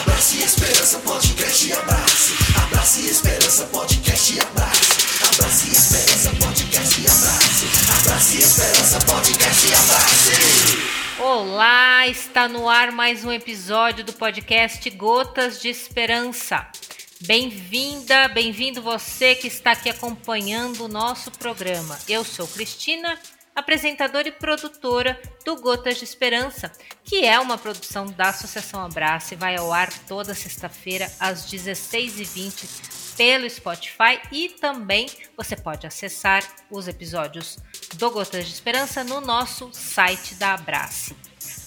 Abrace Esperança Podcast, abrace. Abrace Esperança Podcast, abrace. Abrace Esperança Podcast, abrace. Abrace Esperança Podcast, abrace. Olá, está no ar mais um episódio do podcast Gotas de Esperança. Bem-vinda, bem-vindo você que está aqui acompanhando o nosso programa. Eu sou Cristina apresentadora e produtora do Gotas de Esperança, que é uma produção da Associação Abraço e vai ao ar toda sexta-feira às 16h20 pelo Spotify e também você pode acessar os episódios do Gotas de Esperança no nosso site da Abrace.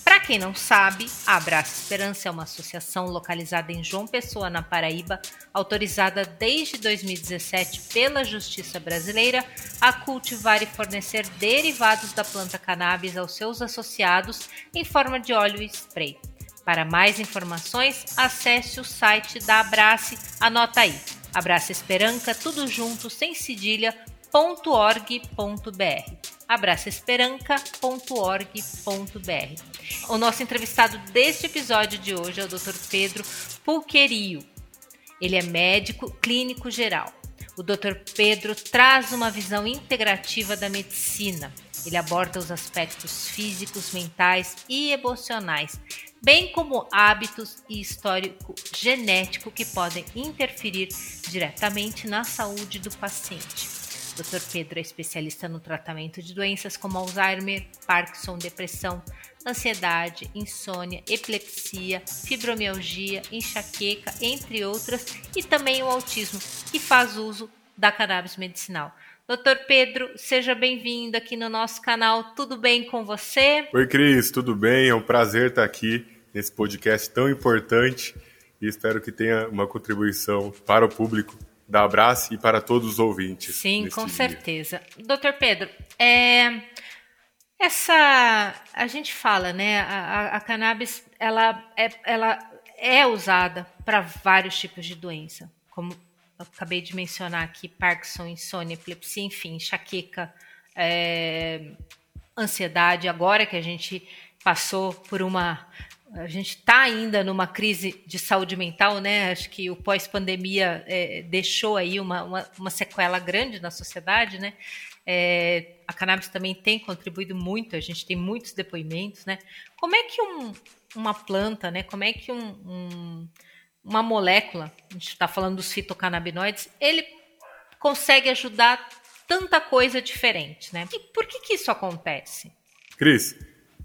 Para quem não sabe, a Abraça Esperança é uma associação localizada em João Pessoa, na Paraíba, autorizada desde 2017 pela Justiça Brasileira a cultivar e fornecer derivados da planta cannabis aos seus associados em forma de óleo e spray. Para mais informações, acesse o site da Abrace, anota aí, Abraça Esperança, tudo junto, sem cedilha, .org.br abraçaesperanca.org.br. O nosso entrevistado deste episódio de hoje é o Dr. Pedro Pulquerio. Ele é médico clínico geral. O Dr. Pedro traz uma visão integrativa da medicina. Ele aborda os aspectos físicos, mentais e emocionais, bem como hábitos e histórico genético que podem interferir diretamente na saúde do paciente. Dr. Pedro é especialista no tratamento de doenças como Alzheimer, Parkinson, depressão, ansiedade, insônia, epilepsia, fibromialgia, enxaqueca, entre outras, e também o autismo, que faz uso da cannabis medicinal. Doutor Pedro, seja bem-vindo aqui no nosso canal. Tudo bem com você? Oi, Cris, tudo bem? É um prazer estar aqui nesse podcast tão importante e espero que tenha uma contribuição para o público da Abraço e para todos os ouvintes. Sim, com dia. certeza. Doutor Pedro, é, essa a gente fala, né? A, a cannabis ela é, ela é usada para vários tipos de doença, como eu acabei de mencionar aqui, Parkinson, insônia, epilepsia, enfim, enxaqueca, é, ansiedade. Agora que a gente passou por uma a gente está ainda numa crise de saúde mental, né? Acho que o pós-pandemia é, deixou aí uma, uma, uma, sequela grande na sociedade, né? É, a cannabis também tem contribuído muito, a gente tem muitos depoimentos, né? Como é que um, uma planta, né? Como é que um, um, uma molécula, a gente está falando dos fitocannabinoides, ele consegue ajudar tanta coisa diferente, né? E por que que isso acontece? Cris,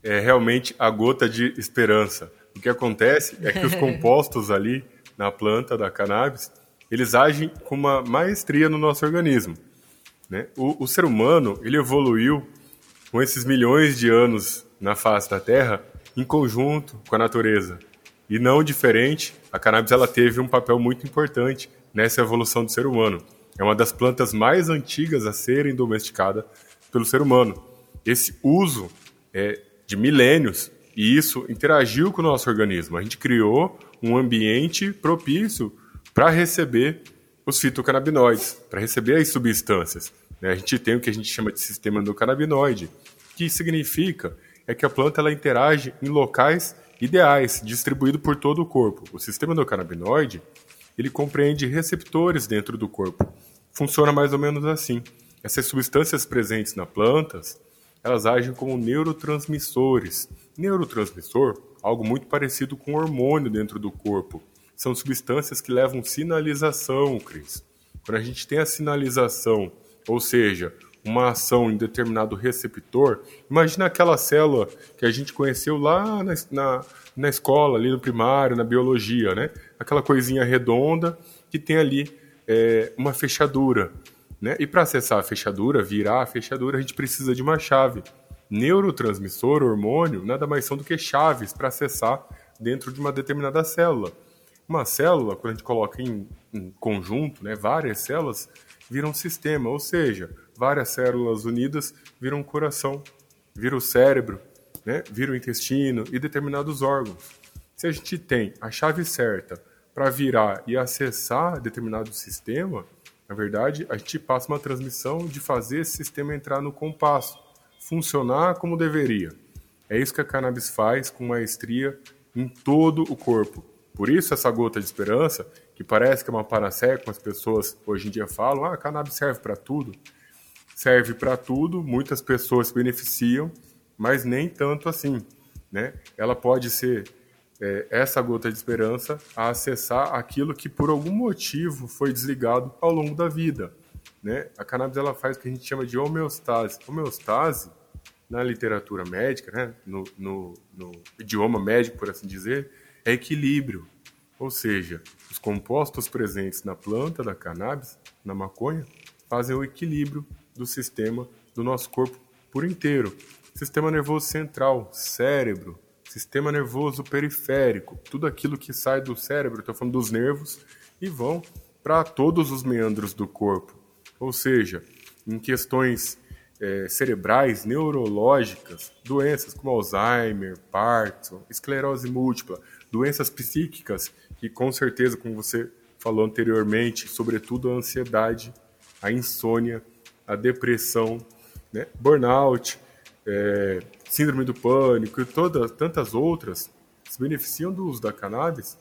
é realmente a gota de esperança. O que acontece é que os compostos ali na planta da cannabis, eles agem com uma maestria no nosso organismo. Né? O, o ser humano ele evoluiu com esses milhões de anos na face da Terra em conjunto com a natureza. E não diferente, a cannabis ela teve um papel muito importante nessa evolução do ser humano. É uma das plantas mais antigas a serem domesticadas pelo ser humano. Esse uso é, de milênios e isso interagiu com o nosso organismo. A gente criou um ambiente propício para receber os fitocannabinoides, para receber as substâncias. Né? A gente tem o que a gente chama de sistema endocannabinoide, que significa é que a planta ela interage em locais ideais, distribuído por todo o corpo. O sistema endocannabinoide ele compreende receptores dentro do corpo. Funciona mais ou menos assim. Essas substâncias presentes nas plantas, elas agem como neurotransmissores. Neurotransmissor, algo muito parecido com hormônio dentro do corpo. São substâncias que levam sinalização, Cris. Quando a gente tem a sinalização, ou seja, uma ação em determinado receptor, imagina aquela célula que a gente conheceu lá na, na, na escola, ali no primário, na biologia, né? Aquela coisinha redonda que tem ali é, uma fechadura. Né? E para acessar a fechadura, virar a fechadura, a gente precisa de uma chave. Neurotransmissor, hormônio, nada mais são do que chaves para acessar dentro de uma determinada célula. Uma célula, quando a gente coloca em, em conjunto, né, várias células, viram um sistema, ou seja, várias células unidas viram um coração, vira o cérebro, né, vira o intestino e determinados órgãos. Se a gente tem a chave certa para virar e acessar determinado sistema, na verdade, a gente passa uma transmissão de fazer esse sistema entrar no compasso, funcionar como deveria. É isso que a cannabis faz com maestria em todo o corpo. Por isso essa gota de esperança, que parece que é uma panaceia, como as pessoas hoje em dia falam, ah, a cannabis serve para tudo. Serve para tudo, muitas pessoas se beneficiam, mas nem tanto assim. Né? Ela pode ser é, essa gota de esperança a acessar aquilo que por algum motivo foi desligado ao longo da vida. Né? A cannabis ela faz o que a gente chama de homeostase. Homeostase, na literatura médica, né? no, no, no idioma médico, por assim dizer, é equilíbrio. Ou seja, os compostos presentes na planta da cannabis, na maconha, fazem o equilíbrio do sistema do nosso corpo por inteiro. Sistema nervoso central, cérebro, sistema nervoso periférico, tudo aquilo que sai do cérebro, estou falando dos nervos, e vão para todos os meandros do corpo. Ou seja, em questões é, cerebrais, neurológicas, doenças como Alzheimer, Parkinson, esclerose múltipla, doenças psíquicas, que com certeza, como você falou anteriormente, sobretudo a ansiedade, a insônia, a depressão, né? burnout, é, síndrome do pânico e todas tantas outras se beneficiam do uso da cannabis,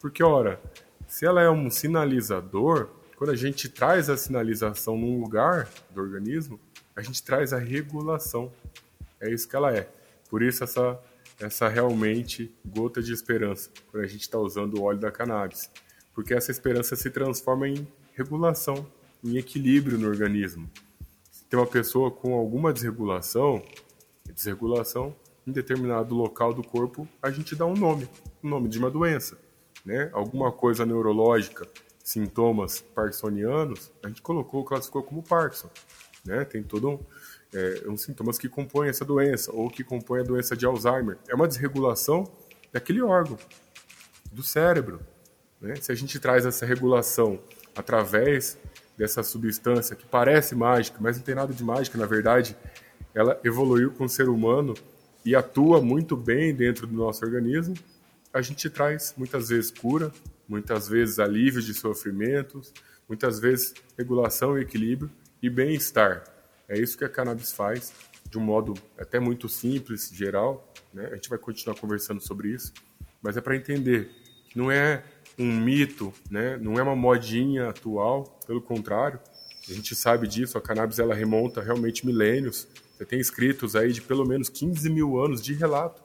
porque ora, se ela é um sinalizador, quando a gente traz a sinalização num lugar do organismo, a gente traz a regulação. É isso que ela é. Por isso essa essa realmente gota de esperança quando a gente está usando o óleo da cannabis, porque essa esperança se transforma em regulação, em equilíbrio no organismo. Tem uma pessoa com alguma desregulação, desregulação em determinado local do corpo, a gente dá um nome, o um nome de uma doença, né? Alguma coisa neurológica, sintomas parkinsonianos, a gente colocou, classificou como Parkinson, né? Tem todo um é, sintomas que compõem essa doença ou que compõem a doença de Alzheimer. É uma desregulação daquele órgão, do cérebro. Né? Se a gente traz essa regulação através dessa substância que parece mágica, mas não tem nada de mágica, na verdade, ela evoluiu com o ser humano e atua muito bem dentro do nosso organismo, a gente traz muitas vezes cura, muitas vezes alívio de sofrimentos, muitas vezes regulação e equilíbrio e bem-estar. É isso que a cannabis faz, de um modo até muito simples, geral. Né? A gente vai continuar conversando sobre isso, mas é para entender que não é um mito, né? não é uma modinha atual, pelo contrário, a gente sabe disso, a cannabis ela remonta realmente milênios. Você tem escritos aí de pelo menos 15 mil anos de relato,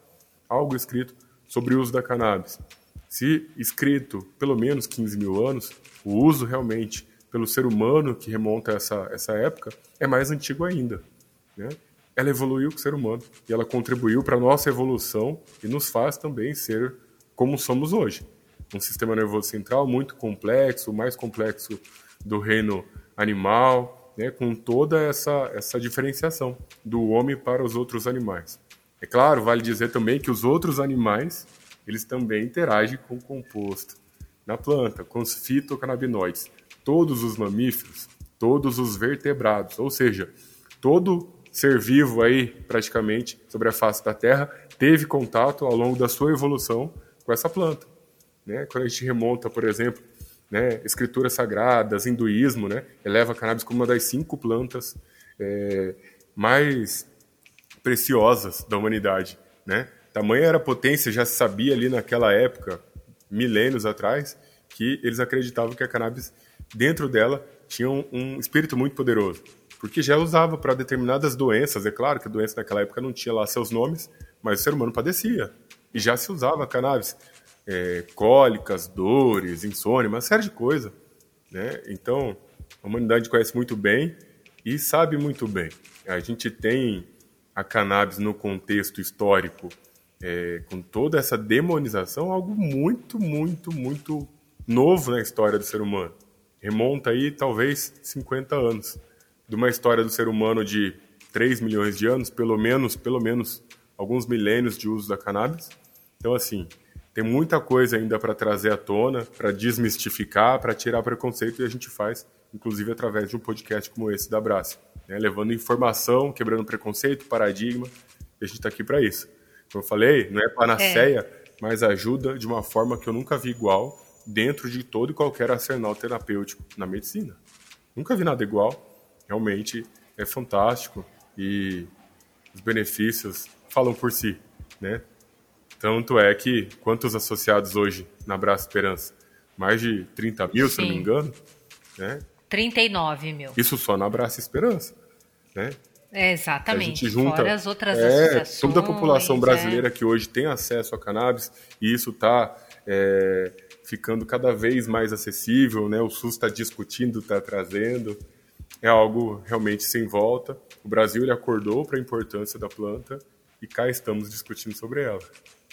algo escrito sobre o uso da cannabis. Se escrito pelo menos 15 mil anos, o uso realmente pelo ser humano que remonta a essa, essa época é mais antigo ainda. Né? Ela evoluiu com o ser humano e ela contribuiu para a nossa evolução e nos faz também ser como somos hoje. Um sistema nervoso central muito complexo, o mais complexo do reino animal, né, com toda essa, essa diferenciação do homem para os outros animais. É claro, vale dizer também que os outros animais eles também interagem com o composto na planta, com os fitocannabinoides todos os mamíferos, todos os vertebrados, ou seja, todo ser vivo aí, praticamente, sobre a face da Terra, teve contato ao longo da sua evolução com essa planta. Né? Quando a gente remonta, por exemplo, né, escrituras sagradas, hinduísmo, né, eleva a cannabis como uma das cinco plantas é, mais preciosas da humanidade. Né? Tamanha era a potência, já se sabia ali naquela época, milênios atrás, que eles acreditavam que a cannabis dentro dela tinha um, um espírito muito poderoso, porque já usava para determinadas doenças. É claro que a doença naquela época não tinha lá seus nomes, mas o ser humano padecia e já se usava cannabis, é, cólicas, dores, insônia, uma série de coisas. Né? Então, a humanidade conhece muito bem e sabe muito bem. A gente tem a cannabis no contexto histórico, é, com toda essa demonização, algo muito, muito, muito novo na história do ser humano remonta aí talvez 50 anos de uma história do ser humano de 3 milhões de anos, pelo menos, pelo menos alguns milênios de uso da cannabis. Então assim, tem muita coisa ainda para trazer à tona, para desmistificar, para tirar preconceito e a gente faz, inclusive através de um podcast como esse da Braça, né? levando informação, quebrando preconceito, paradigma, e a gente está aqui para isso. Como eu falei, não é panaceia, é. mas ajuda de uma forma que eu nunca vi igual dentro de todo e qualquer arsenal terapêutico na medicina. Nunca vi nada igual. Realmente é fantástico e os benefícios falam por si, né? Tanto é que quantos associados hoje na Braça Esperança? Mais de 30 mil, Sim. se não me engano. Né? 39 mil. Isso só na Braça Esperança. Né? É, exatamente. A gente junta Fora as outras é, associações. Toda a população é. brasileira é. que hoje tem acesso a cannabis, e isso está é, ficando cada vez mais acessível, né? o SUS está discutindo, está trazendo. É algo realmente sem volta. O Brasil ele acordou para a importância da planta e cá estamos discutindo sobre ela.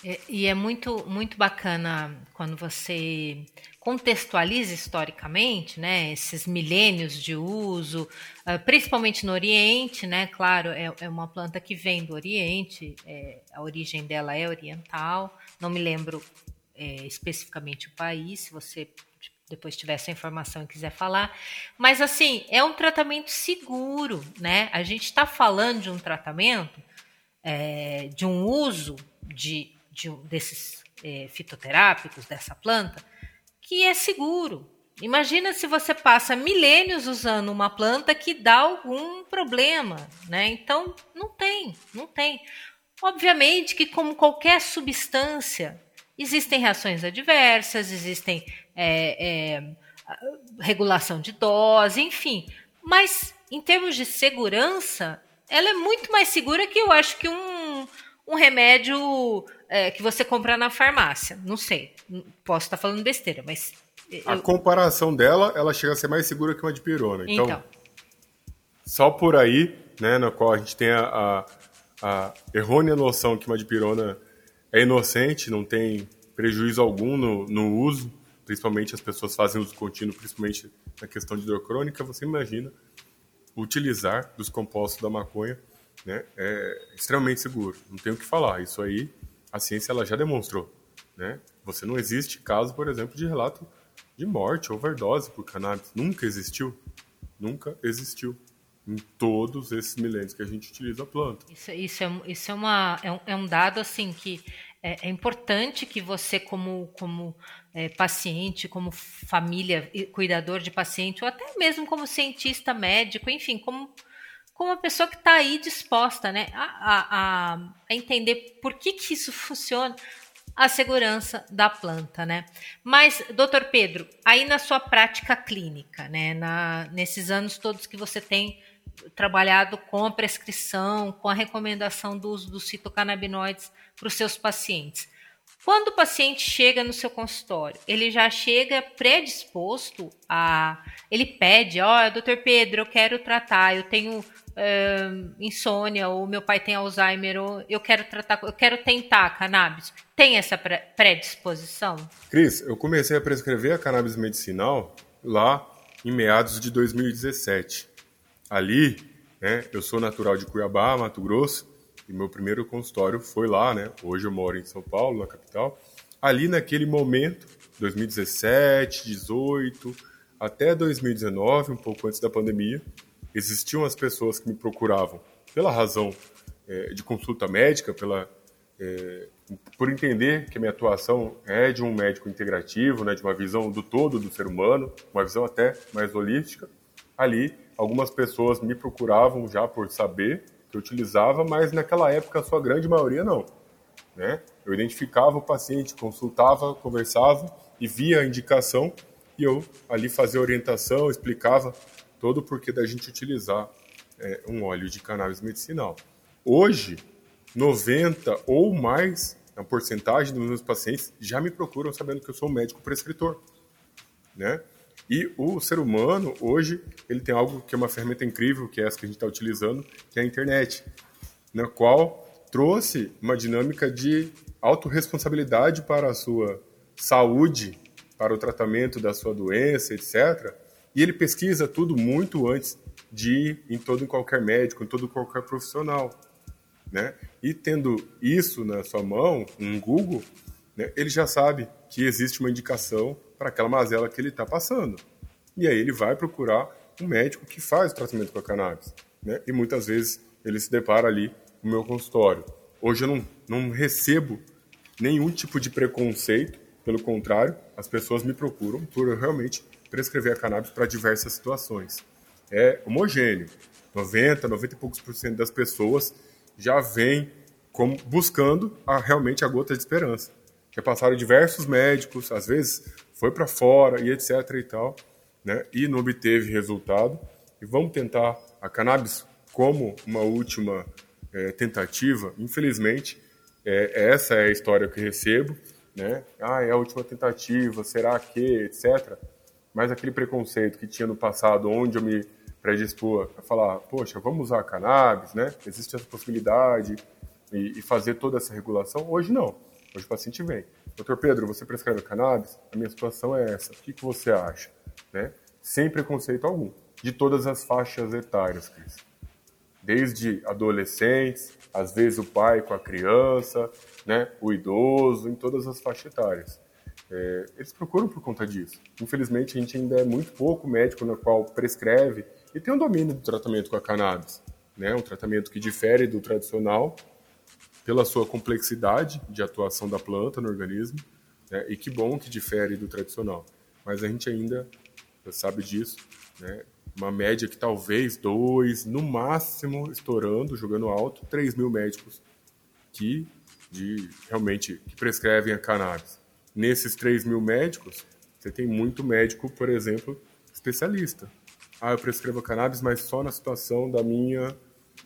É, e é muito, muito bacana quando você contextualiza historicamente, né, esses milênios de uso, uh, principalmente no Oriente, né, claro, é, é, uma planta que vem do Oriente, é, a origem dela é oriental, não me lembro é, especificamente o país, se você depois tiver essa informação e quiser falar, mas assim, é um tratamento seguro, né, a gente está falando de um tratamento, é, de um uso de de, desses é, fitoterápicos, dessa planta, que é seguro. Imagina se você passa milênios usando uma planta que dá algum problema, né? Então, não tem, não tem. Obviamente que, como qualquer substância, existem reações adversas, existem é, é, regulação de dose, enfim. Mas, em termos de segurança, ela é muito mais segura que eu acho que um, um remédio é, que você compra na farmácia. Não sei, posso estar falando besteira, mas. Eu... A comparação dela, ela chega a ser mais segura que uma de pirona. Então, então. só por aí, né, na qual a gente tem a, a, a errônea noção que uma de pirona é inocente, não tem prejuízo algum no, no uso, principalmente as pessoas fazem uso contínuo, principalmente na questão de dor crônica, você imagina utilizar dos compostos da maconha né, é extremamente seguro. Não tem o que falar. Isso aí a ciência ela já demonstrou, né? Você não existe caso, por exemplo, de relato de morte, overdose por cannabis. Nunca existiu. Nunca existiu. Em todos esses milênios que a gente utiliza a planta. Isso, isso, é, isso é, uma, é, um, é um dado assim que é, é, importante que você, como, como é, paciente, como família, cuidador de paciente, ou até mesmo como cientista médico, enfim, como como uma pessoa que está aí disposta né, a, a, a, entender por que, que isso funciona, a segurança da planta. Né? Mas, doutor Pedro, aí na sua prática clínica, né, na, nesses anos todos que você tem trabalhado com a prescrição, com a recomendação do uso dos fitocannabinoides para os seus pacientes. Quando o paciente chega no seu consultório, ele já chega predisposto a. Ele pede: Ó, oh, doutor Pedro, eu quero tratar, eu tenho uh, insônia, ou meu pai tem Alzheimer, ou eu quero tratar, eu quero tentar cannabis. Tem essa predisposição? Cris, eu comecei a prescrever a cannabis medicinal lá em meados de 2017. Ali, né, eu sou natural de Cuiabá, Mato Grosso, e meu primeiro consultório foi lá, né? Hoje eu moro em São Paulo, na capital. Ali naquele momento, 2017, 18, até 2019, um pouco antes da pandemia, existiam as pessoas que me procuravam pela razão é, de consulta médica, pela, é, por entender que a minha atuação é de um médico integrativo, né, de uma visão do todo do ser humano, uma visão até mais holística. Ali, algumas pessoas me procuravam já por saber que eu utilizava, mas naquela época a sua grande maioria não. Né? Eu identificava o paciente, consultava, conversava e via a indicação e eu ali fazia orientação, explicava todo o porquê da gente utilizar é, um óleo de cannabis medicinal. Hoje, 90 ou mais a porcentagem dos meus pacientes já me procuram sabendo que eu sou um médico prescritor, né? E o ser humano hoje ele tem algo que é uma ferramenta incrível, que é essa que a gente está utilizando, que é a internet, na qual trouxe uma dinâmica de autorresponsabilidade para a sua saúde, para o tratamento da sua doença, etc. E ele pesquisa tudo muito antes de ir em todo e qualquer médico, em todo qualquer profissional. Né? E tendo isso na sua mão, um Google, né, ele já sabe que existe uma indicação para aquela mazela que ele está passando. E aí ele vai procurar um médico que faz o tratamento com a cannabis. Né? E muitas vezes ele se depara ali no meu consultório. Hoje eu não, não recebo nenhum tipo de preconceito, pelo contrário, as pessoas me procuram por eu realmente prescrever a cannabis para diversas situações. É homogêneo. 90, 90 e poucos por cento das pessoas já vêm como buscando a, realmente a gota de esperança. Já passaram diversos médicos, às vezes foi para fora e etc e tal, né? E não obteve resultado. E vamos tentar a cannabis como uma última é, tentativa. Infelizmente, é, essa é a história que recebo, né? Ah, é a última tentativa, será que, etc. Mas aquele preconceito que tinha no passado, onde eu me predispor a falar, poxa, vamos usar cannabis, né? Existe essa possibilidade e, e fazer toda essa regulação. Hoje não. Hoje o paciente vem. Doutor Pedro, você prescreve cannabis? A minha situação é essa. O que, que você acha? Né? Sem preconceito algum. De todas as faixas etárias, Cris. Desde adolescentes, às vezes o pai com a criança, né? o idoso, em todas as faixas etárias. É, eles procuram por conta disso. Infelizmente, a gente ainda é muito pouco médico no qual prescreve e tem um domínio do tratamento com a cannabis. Né? Um tratamento que difere do tradicional pela sua complexidade de atuação da planta no organismo, né? e que bom que difere do tradicional. Mas a gente ainda sabe disso, né? uma média que talvez dois, no máximo, estourando, jogando alto, 3 mil médicos que de, realmente que prescrevem a cannabis. Nesses 3 mil médicos, você tem muito médico, por exemplo, especialista. Ah, eu prescrevo cannabis, mas só na situação da minha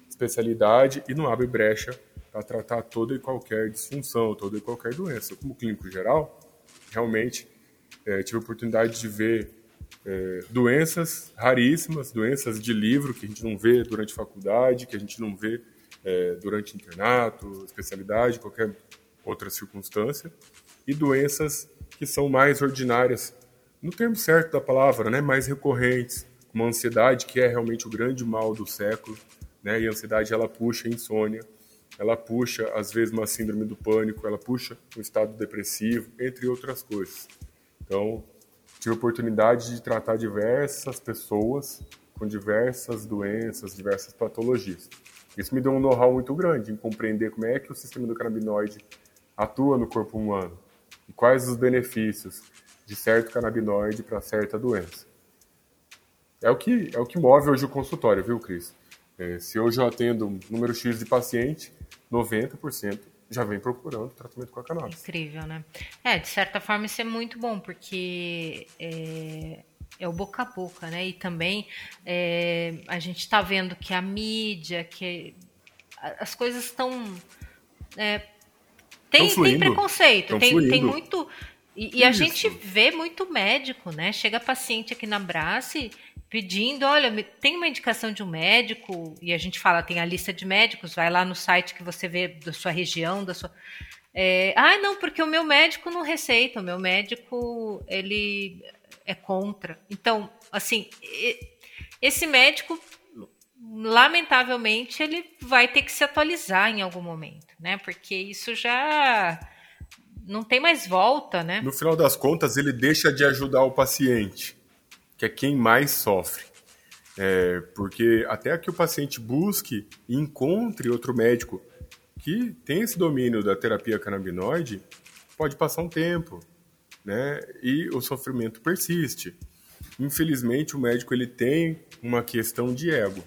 especialidade e não abre brecha para tratar toda e qualquer disfunção, toda e qualquer doença. Como clínico geral, realmente é, tive a oportunidade de ver é, doenças raríssimas, doenças de livro que a gente não vê durante faculdade, que a gente não vê é, durante internato, especialidade, qualquer outra circunstância, e doenças que são mais ordinárias, no termo certo da palavra, né, mais recorrentes, como a ansiedade, que é realmente o grande mal do século, né, e a ansiedade ela puxa a insônia, ela puxa, às vezes, uma síndrome do pânico, ela puxa um estado depressivo, entre outras coisas. Então, tive a oportunidade de tratar diversas pessoas com diversas doenças, diversas patologias. Isso me deu um know-how muito grande em compreender como é que o sistema do canabinoide atua no corpo humano e quais os benefícios de certo canabinoide para certa doença. É o que é o que move hoje o consultório, viu, Cris? É, se hoje eu atendo um número X de paciente, 90% já vem procurando tratamento com a cannabis. Incrível, né? É, de certa forma isso é muito bom, porque é, é o boca a boca, né? E também é, a gente está vendo que a mídia, que as coisas estão. É, tem, tem preconceito, tem, tem muito. E, e a gente vê muito médico, né? Chega paciente aqui na Brace pedindo, olha, tem uma indicação de um médico, e a gente fala, tem a lista de médicos, vai lá no site que você vê da sua região, da sua. É, ah, não, porque o meu médico não receita, o meu médico ele é contra. Então, assim, esse médico, lamentavelmente, ele vai ter que se atualizar em algum momento, né? Porque isso já não tem mais volta, né? No final das contas, ele deixa de ajudar o paciente que é quem mais sofre. É, porque até que o paciente busque e encontre outro médico que tem esse domínio da terapia canabinoide, pode passar um tempo, né? E o sofrimento persiste. Infelizmente, o médico ele tem uma questão de ego,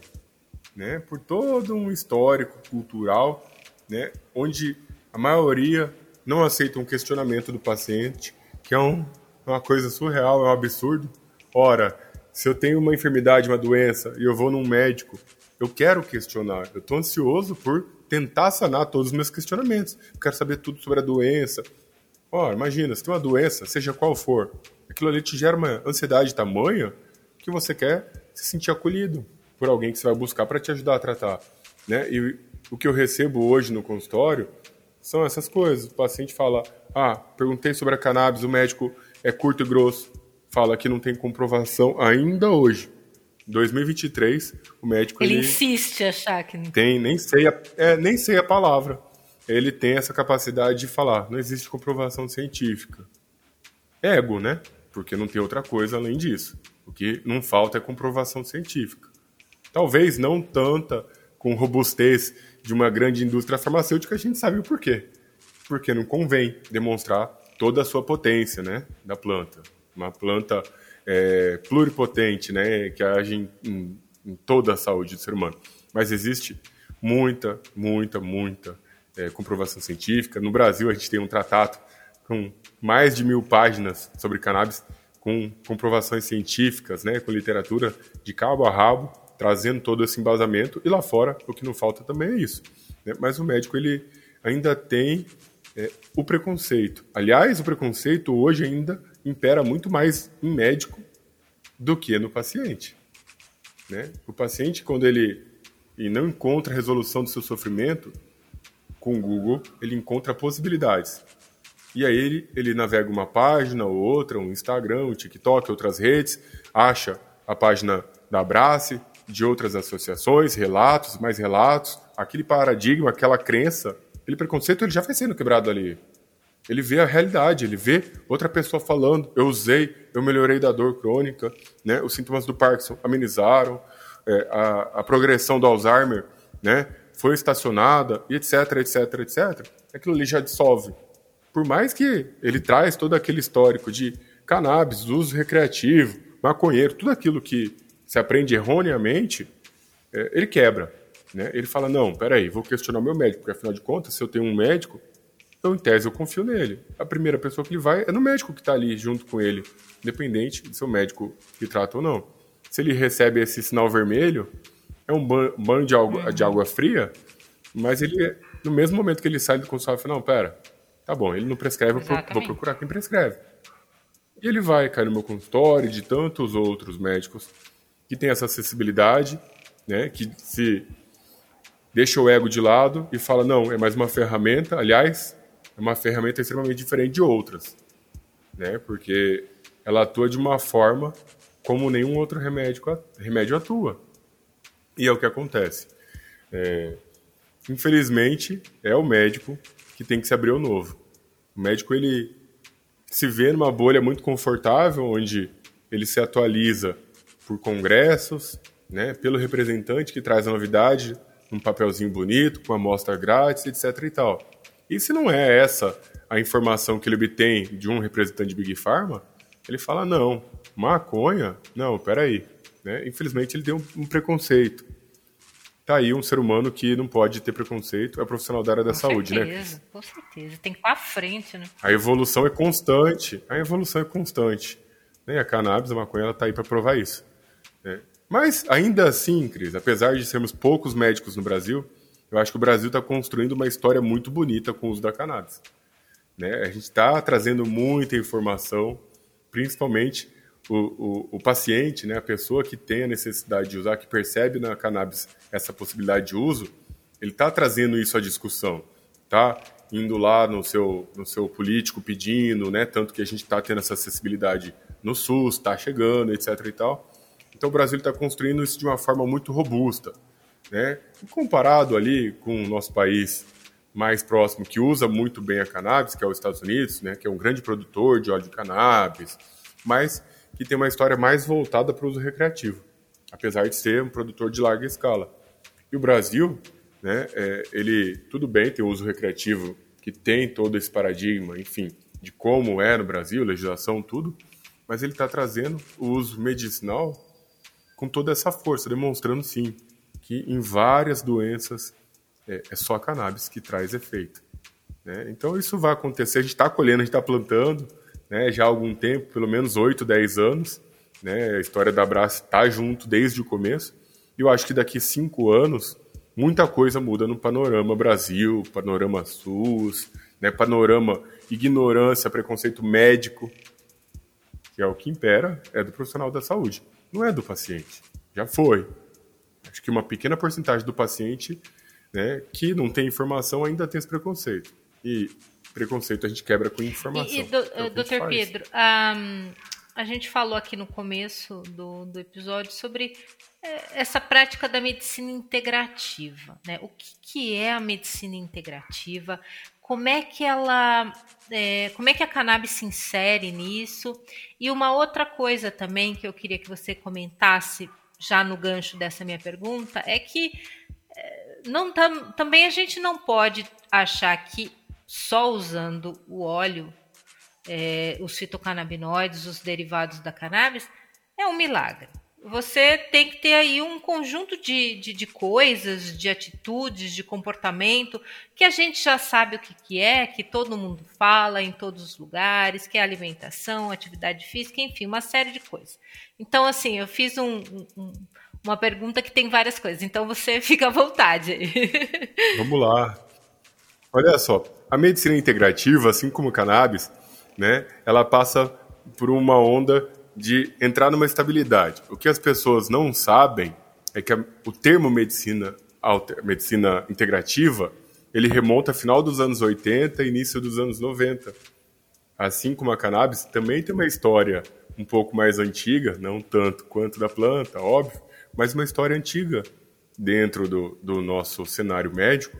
né? Por todo um histórico cultural, né? Onde a maioria não aceita um questionamento do paciente, que é um, uma coisa surreal, é um absurdo. Ora, se eu tenho uma enfermidade, uma doença, e eu vou num médico, eu quero questionar. Eu estou ansioso por tentar sanar todos os meus questionamentos. Eu quero saber tudo sobre a doença. Ora, imagina, se tem uma doença, seja qual for, aquilo ali te gera uma ansiedade tamanha que você quer se sentir acolhido por alguém que você vai buscar para te ajudar a tratar. Né? E o que eu recebo hoje no consultório são essas coisas. O paciente fala: Ah, perguntei sobre a cannabis, o médico é curto e grosso fala que não tem comprovação ainda hoje. 2023, o médico ele, ele insiste achar que tem, nem sei a, é, nem sei a palavra. Ele tem essa capacidade de falar, não existe comprovação científica. Ego, né? Porque não tem outra coisa além disso. O que não falta é comprovação científica. Talvez não tanta com robustez de uma grande indústria farmacêutica, a gente sabe o porquê. Porque não convém demonstrar toda a sua potência, né, da planta uma planta é, pluripotente, né, que age em, em, toda a saúde do ser humano. Mas existe muita, muita, muita é, comprovação científica. No Brasil, a gente tem um tratado com mais de mil páginas sobre cannabis, com comprovações científicas, né, com literatura de cabo a rabo, trazendo todo esse embasamento. E lá fora, o que não falta também é isso. Né? Mas o médico ele ainda tem é, o preconceito. Aliás, o preconceito hoje ainda impera muito mais em médico do que no paciente. Né? O paciente, quando ele e não encontra a resolução do seu sofrimento, com o Google, ele encontra possibilidades. E aí ele, ele navega uma página ou outra, um Instagram, um TikTok, outras redes, acha a página da Abrace, de outras associações, relatos, mais relatos, aquele paradigma, aquela crença, aquele preconceito, ele já vai sendo quebrado ali. Ele vê a realidade, ele vê outra pessoa falando, eu usei, eu melhorei da dor crônica, né? os sintomas do Parkinson amenizaram, é, a, a, progressão do Alzheimer né? foi estacionada, etc, etc, etc. Aquilo ali já dissolve. Por mais que ele traz todo aquele histórico de cannabis, uso recreativo, maconheiro, tudo aquilo que se aprende erroneamente, é, ele quebra. Né? Ele fala, não, peraí, vou questionar meu médico, porque afinal de contas, se eu tenho um médico, então, em tese, eu confio nele. A primeira pessoa que ele vai é no médico que está ali junto com ele, independente de ser o médico que trata ou não. Se ele recebe esse sinal vermelho, é um banho de água, de água fria, mas ele, no mesmo momento que ele sai do consultório, fala, não, pera, tá bom, ele não prescreve, eu vou procurar quem prescreve. E ele vai cair no meu consultório de tantos outros médicos que tem essa acessibilidade, né, que se deixa o ego de lado e fala, não, é mais uma ferramenta, aliás, é uma ferramenta extremamente diferente de outras, né? Porque ela atua de uma forma como nenhum outro remédio, remédio atua. E é o que acontece. É, infelizmente, é o médico que tem que se abrir ao novo. O médico ele se vê numa bolha muito confortável, onde ele se atualiza por congressos, né, pelo representante que traz a novidade, um papelzinho bonito, com amostra grátis, etc. e tal. E se não é essa a informação que ele obtém de um representante de Big Pharma, ele fala, não, maconha? Não, peraí. Né? Infelizmente ele tem um, um, preconceito. Tá aí um ser humano que não pode ter preconceito, é profissional da área da com saúde, né? certeza, né? Com certeza, tem que ir pra frente, né? A evolução é constante, a evolução é constante. Né? A cannabis, a maconha, ela tá aí para provar isso. Né? Mas ainda assim, Cris, apesar de sermos poucos médicos no Brasil, eu acho que o Brasil está construindo uma história muito bonita com o uso da cannabis. Né? A gente está trazendo muita informação, principalmente o, o, o, paciente, né, a pessoa que tem a necessidade de usar, que percebe na cannabis essa possibilidade de uso, ele está trazendo isso à discussão, tá? Indo lá no seu, no seu político pedindo, né? Tanto que a gente está tendo essa acessibilidade no SUS, está chegando, etc. e tal. Então o Brasil está construindo isso de uma forma muito robusta. Né? Comparado ali com o nosso país mais próximo, que usa muito bem a cannabis, que é os Estados Unidos, né? que é um grande produtor de óleo de cannabis, mas que tem uma história mais voltada para o uso recreativo, apesar de ser um produtor de larga escala. E o Brasil, né, é, ele tudo bem tem o uso recreativo, que tem todo esse paradigma, enfim, de como é no Brasil, legislação, tudo, mas ele está trazendo o uso medicinal com toda essa força, demonstrando sim que em várias doenças é, é só a cannabis que traz efeito. Né? Então isso vai acontecer, a gente está colhendo, a gente está plantando né, já há algum tempo, pelo menos 8, 10 anos. Né? A história da Brás está junto desde o começo. E eu acho que daqui cinco anos muita coisa muda no panorama Brasil, panorama SUS, né, panorama ignorância, preconceito médico, que é o que impera, é do profissional da saúde, não é do paciente. Já foi, acho que uma pequena porcentagem do paciente né, que não tem informação ainda tem esse preconceito. E preconceito a gente quebra com informação. E, e do, é doutor Pedro, um, a gente falou aqui no começo do, do episódio sobre é, essa prática da medicina integrativa. Né? O que, que é a medicina integrativa? Como é que ela, é, como é que a cannabis se insere nisso? E uma outra coisa também que eu queria que você comentasse já no gancho dessa minha pergunta, é que é, não tam, também a gente não pode achar que só usando o óleo, é, os fitocannabinoides, os derivados da cannabis, é um milagre. Você tem que ter aí um conjunto de, de, de, coisas, de atitudes, de comportamento, que a gente já sabe o que, que é, que todo mundo fala em todos os lugares, que é alimentação, atividade física, enfim, uma série de coisas. Então, assim, eu fiz um, um, uma pergunta que tem várias coisas, então você fica à vontade aí. Vamos lá. Olha só, a medicina integrativa, assim como o cannabis, né, ela passa por uma onda de entrar numa estabilidade. O que as pessoas não sabem é que a, o termo medicina, alter, medicina integrativa, ele remonta ao final dos anos 80 e início dos anos 90. Assim como a cannabis, também tem uma história um pouco mais antiga, não tanto quanto da planta, óbvio, mas uma história antiga dentro do, do nosso cenário médico,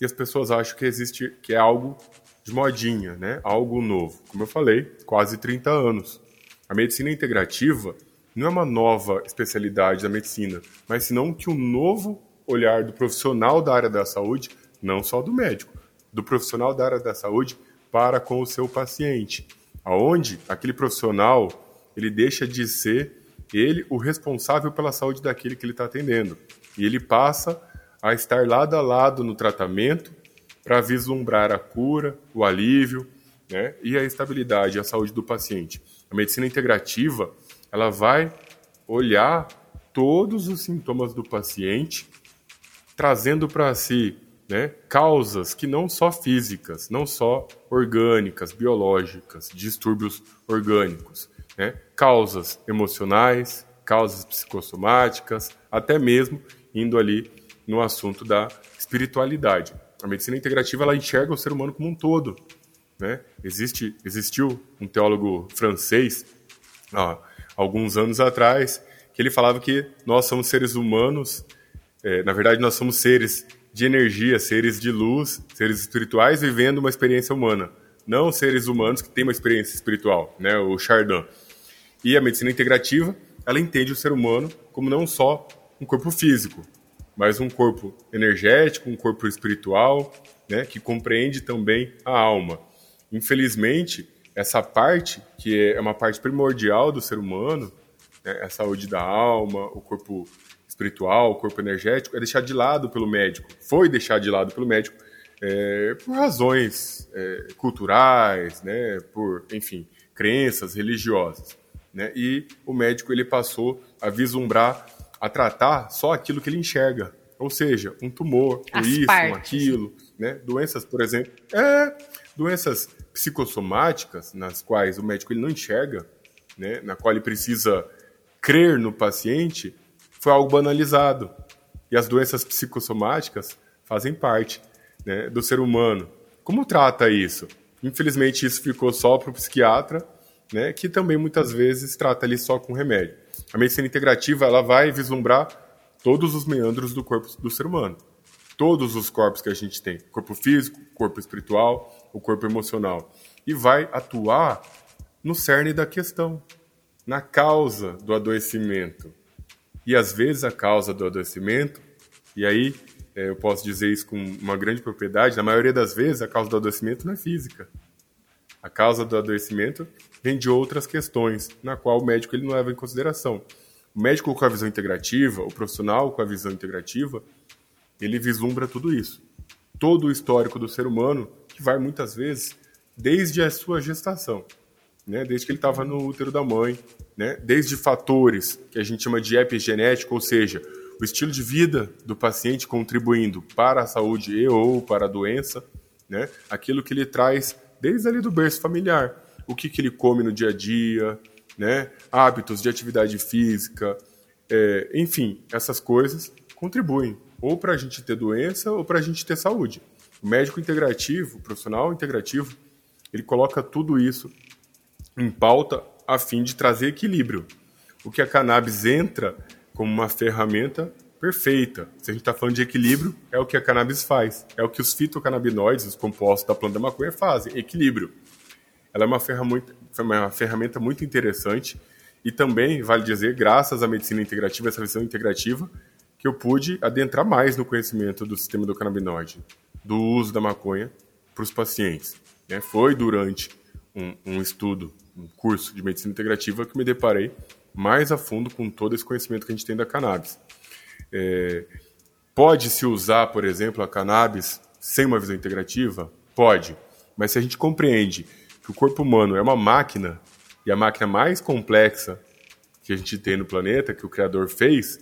e as pessoas acham que existe que é algo de modinha, né? Algo novo. Como eu falei, quase 30 anos. A medicina integrativa não é uma nova especialidade da medicina, mas senão que um novo olhar do profissional da área da saúde, não só do médico, do profissional da área da saúde para com o seu paciente, aonde aquele profissional ele deixa de ser ele o responsável pela saúde daquele que ele está atendendo e ele passa a estar lado a lado no tratamento para vislumbrar a cura, o alívio, né, e a estabilidade a saúde do paciente. A medicina integrativa, ela vai olhar todos os sintomas do paciente, trazendo para si né, causas que não só físicas, não só orgânicas, biológicas, distúrbios orgânicos, né, causas emocionais, causas psicossomáticas, até mesmo indo ali no assunto da espiritualidade. A medicina integrativa ela enxerga o ser humano como um todo, né? Existe, existiu um teólogo francês, alguns anos atrás, que ele falava que nós somos seres humanos, é, na verdade, nós somos seres de energia, seres de luz, seres espirituais vivendo uma experiência humana, não seres humanos que têm uma experiência espiritual, né? O Chardin. E a medicina integrativa, ela entende o ser humano como não só um corpo físico, mas um corpo energético, um corpo espiritual, né, que compreende também a alma. Infelizmente, essa parte, que é uma parte primordial do ser humano, né, a saúde da alma, o corpo espiritual, o corpo energético, é deixado de lado pelo médico. Foi deixado de lado pelo médico é, por razões é, culturais, né, por, enfim, crenças religiosas. Né? E o médico ele passou a vislumbrar, a tratar só aquilo que ele enxerga. Ou seja, um tumor, um isso, um aquilo, né? Doenças, por exemplo, é, doenças psicossomáticas, nas quais o médico ele não enxerga, né, na qual ele precisa crer no paciente, foi algo banalizado. E as doenças psicossomáticas fazem parte né, do ser humano. Como trata isso? Infelizmente, isso ficou só para o psiquiatra, né, que também muitas vezes trata ali só com remédio. A medicina integrativa ela vai vislumbrar todos os meandros do corpo do ser humano. Todos os corpos que a gente tem: corpo físico, corpo espiritual, o corpo emocional, e vai atuar no cerne da questão, na causa do adoecimento. E às vezes a causa do adoecimento, e aí é, eu posso dizer isso com uma grande propriedade, na maioria das vezes a causa do adoecimento não é física. A causa do adoecimento vem de outras questões, na qual o médico ele não leva em consideração. O médico com a visão integrativa, o profissional com a visão integrativa, ele vislumbra tudo isso. Todo o histórico do ser humano vai muitas vezes desde a sua gestação, né? desde que ele estava no útero da mãe, né? desde fatores que a gente chama de epigenético, ou seja, o estilo de vida do paciente contribuindo para a saúde e ou para a doença, né? aquilo que ele traz desde ali do berço familiar, o que, que ele come no dia a dia, né? hábitos de atividade física, é, enfim, essas coisas contribuem ou para a gente ter doença ou para a gente ter saúde. O médico integrativo, o profissional integrativo, ele coloca tudo isso em pauta a fim de trazer equilíbrio. O que a cannabis entra como uma ferramenta perfeita. Se a gente está falando de equilíbrio, é o que a cannabis faz. É o que os fitocannabinoides, os compostos da planta da maconha, fazem. Equilíbrio. Ela é uma ferramenta, uma ferramenta muito interessante e também, vale dizer, graças à medicina integrativa, essa visão integrativa, que eu pude adentrar mais no conhecimento do sistema do canabinoide do uso da maconha para os pacientes. Né? Foi durante um, um, estudo, um curso de medicina integrativa que me deparei mais a fundo com todo esse conhecimento que a gente tem da cannabis. É, Pode-se usar, por exemplo, a cannabis sem uma visão integrativa? Pode. Mas se a gente compreende que o corpo humano é uma máquina, e a máquina mais complexa que a gente tem no planeta, que o Criador fez,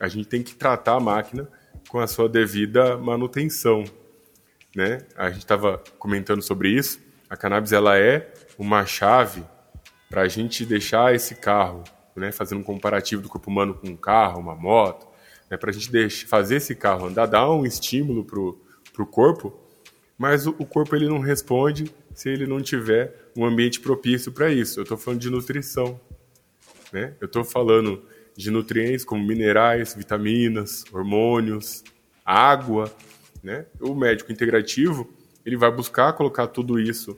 a gente tem que tratar a máquina com a sua devida manutenção. Né? A gente estava comentando sobre isso. A cannabis ela é uma chave para a gente deixar esse carro, né? fazendo um comparativo do corpo humano com um carro, uma moto, né, para a gente deixar, fazer esse carro andar, dar um estímulo para o corpo, mas o, o, corpo ele não responde se ele não tiver um ambiente propício para isso. Eu estou falando de nutrição. Né? Eu estou falando de nutrientes como minerais, vitaminas, hormônios, água. Né? O médico integrativo ele vai buscar colocar tudo isso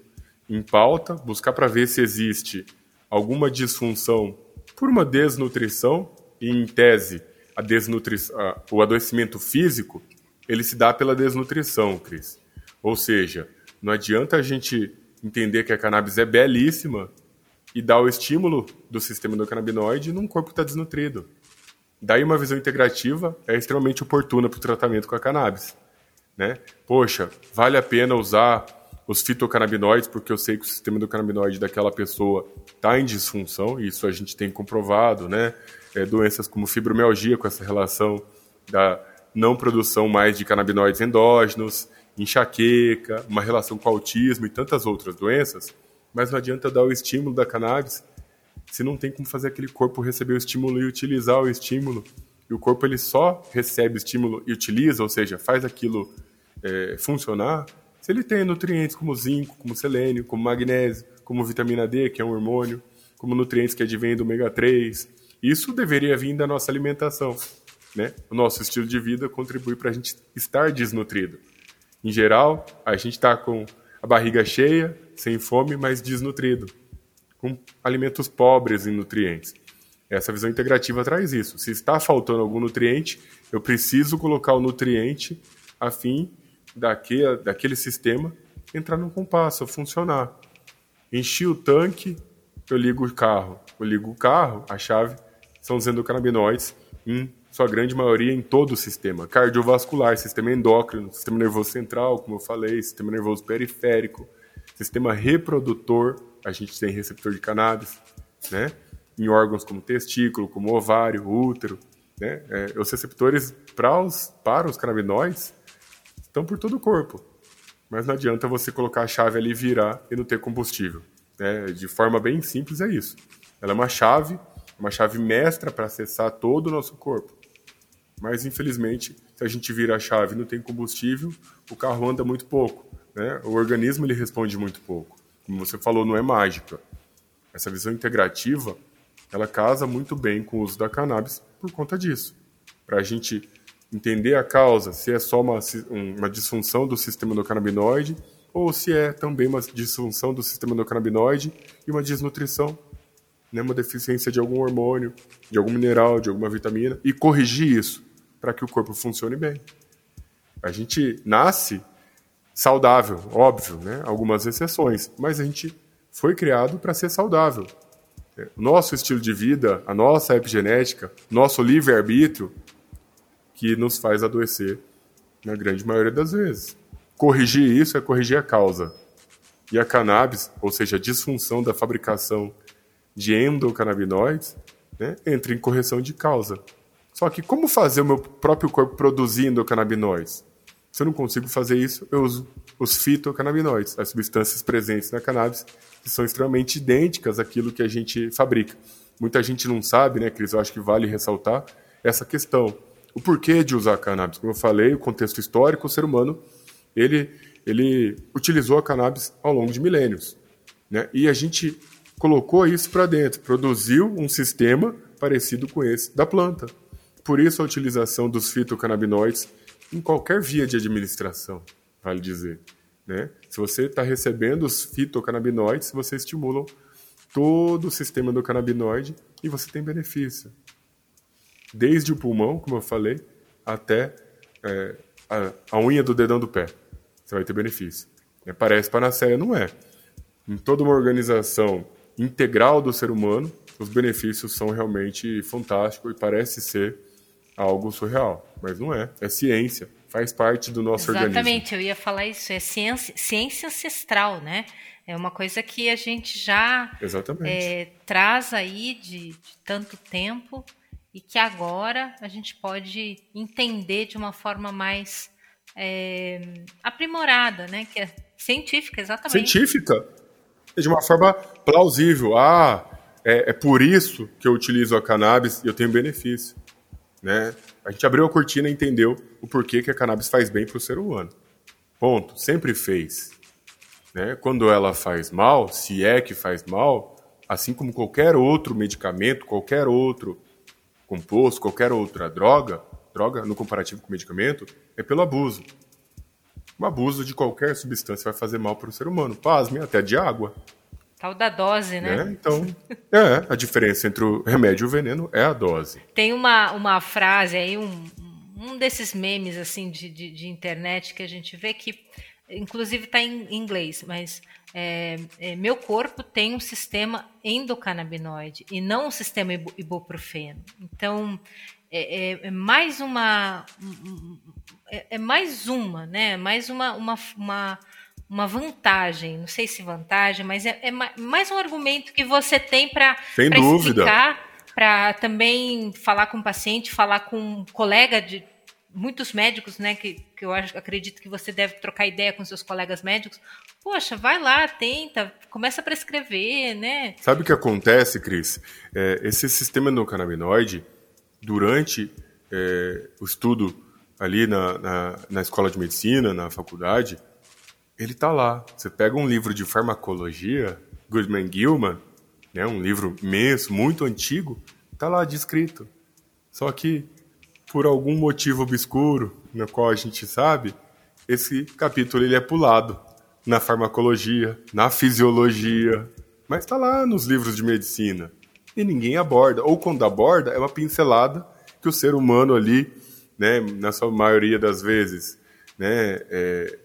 em pauta, buscar para ver se existe alguma disfunção por uma desnutrição, e em tese a desnutrição, o adoecimento físico, ele se dá pela desnutrição, Cris. Ou seja, não adianta a gente entender que a cannabis é belíssima e dar o estímulo do sistema endocannabinoide num corpo que está desnutrido. Daí uma visão integrativa é extremamente oportuna para o tratamento com a cannabis. Né? Poxa, vale a pena usar os fitocannabinoides porque eu sei que o sistema endocannabinoide daquela pessoa está em disfunção, e isso a gente tem comprovado, né? é, doenças como fibromialgia, com essa relação da não produção mais de canabinoides endógenos, enxaqueca, uma relação com autismo e tantas outras doenças, mas não adianta dar o estímulo da cannabis se não tem como fazer aquele corpo receber o estímulo e utilizar o estímulo. E o corpo ele só recebe estímulo e utiliza, ou seja, faz aquilo é, funcionar, se ele tem nutrientes como zinco, como selênio, como magnésio, como vitamina D, que é um hormônio, como nutrientes que advêm do ômega 3, isso deveria vir da nossa alimentação. Né? O nosso estilo de vida contribui para a gente estar desnutrido. Em geral, a gente está com a barriga cheia, sem fome, mas desnutrido, com alimentos pobres em nutrientes. Essa visão integrativa traz isso. Se está faltando algum nutriente, eu preciso colocar o nutriente a fim daquele, daquele sistema entrar no compasso, funcionar. Enchi o tanque, eu ligo o carro. Eu ligo o carro, a chave são os endocannabinoides, em sua grande maioria em todo o sistema cardiovascular, sistema endócrino, sistema nervoso central, como eu falei, sistema nervoso periférico, sistema reprodutor, a gente tem receptor de cannabis, né? Em órgãos como testículo, como ovário, útero, né? É, os receptores para os, para os canabinoides estão por todo o corpo, mas não adianta você colocar a chave ali, virar e não ter combustível. Né? De forma bem simples é isso. Ela é uma chave uma chave mestra para acessar todo o nosso corpo. Mas, infelizmente, se a gente vira a chave e não tem combustível, o carro anda muito pouco. Né? O organismo ele responde muito pouco. Como você falou, não é mágica. Essa visão integrativa, ela casa muito bem com o uso da cannabis por conta disso. Para a gente entender a causa, se é só uma, uma disfunção do sistema endocannabinoide ou se é também uma disfunção do sistema endocannabinoide e uma desnutrição né, uma deficiência de algum hormônio, de algum mineral, de alguma vitamina, e corrigir isso para que o corpo funcione bem. A gente nasce saudável, óbvio, né? algumas exceções, mas a gente foi criado para ser saudável. Nosso estilo de vida, a nossa epigenética, nosso livre-arbítrio, que nos faz adoecer na grande maioria das vezes. Corrigir isso é corrigir a causa. E a cannabis, ou seja, a disfunção da fabricação de endocannabinoides, né, entra em correção de causa. Só que como fazer o meu próprio corpo produzir endocannabinoides? Se eu não consigo fazer isso, eu uso os fitocannabinoides, as substâncias presentes na cannabis, que são extremamente idênticas àquilo que a gente fabrica. Muita gente não sabe, né, Cris? Eu acho que vale ressaltar essa questão. O porquê de usar cannabis? Como eu falei, o contexto histórico, o ser humano, ele, ele utilizou a cannabis ao longo de milênios. Né? E a gente colocou isso para dentro, produziu um sistema parecido com esse da planta. Por isso a utilização dos fitocannabinoides em qualquer via de administração, vale dizer. Né? Se você está recebendo os fitocannabinoides, você estimula todo o sistema do canabinoide e você tem benefício. Desde o pulmão, como eu falei, até é, a, a, unha do dedão do pé. Você vai ter benefício. É, parece panaceia, não é. Em toda uma organização integral do ser humano, os benefícios são realmente fantásticos e parece ser algo surreal, mas não é. É ciência, faz parte do nosso Exatamente, organismo. Exatamente, eu ia falar isso. É ciência, ciência ancestral, né? É uma coisa que a gente já é, traz aí de, de tanto tempo e que agora a gente pode entender de uma forma mais é, aprimorada, né? Que é científica, exatamente. Científica. De uma forma plausível. Ah, é, é por isso que eu utilizo a cannabis e eu tenho benefício. Né? A gente abriu a cortina e entendeu o porquê que a cannabis faz bem para o ser humano. Ponto. Sempre fez. Né? Quando ela faz mal, se é que faz mal, assim como qualquer outro medicamento, qualquer outro composto, qualquer outra droga, droga no comparativo com medicamento, é pelo abuso. O abuso de qualquer substância vai fazer mal para o ser humano. Pasme, até de água. Tal da dose, né? É, então, é, a diferença entre o remédio e o veneno é a dose. Tem uma, uma frase aí, um, um desses memes assim de, de, de internet que a gente vê que, inclusive está em inglês, mas é, é, meu corpo tem um sistema endocannabinoide e não um sistema ibuprofeno. Então, é, é, é mais uma é, é, mais uma, né? Mais uma, uma, uma uma vantagem, não sei se vantagem, mas é, é mais um argumento que você tem para explicar, para também falar com o paciente, falar com um colega de muitos médicos, né, que, que eu acho, acredito que você deve trocar ideia com seus colegas médicos. Poxa, vai lá, tenta, começa a prescrever, né? Sabe o que acontece, Cris? É, esse sistema endocannabinoide, durante é, o estudo ali na, na, na escola de medicina, na faculdade, ele está lá. Você pega um livro de farmacologia, Goodman Gilman, né, um livro imenso, muito antigo, está lá descrito. Só que, por algum motivo obscuro, no qual a gente sabe, esse capítulo ele é pulado na farmacologia, na fisiologia, mas está lá nos livros de medicina. E ninguém aborda. Ou quando aborda, é uma pincelada que o ser humano ali, né, na sua maioria das vezes, né, é,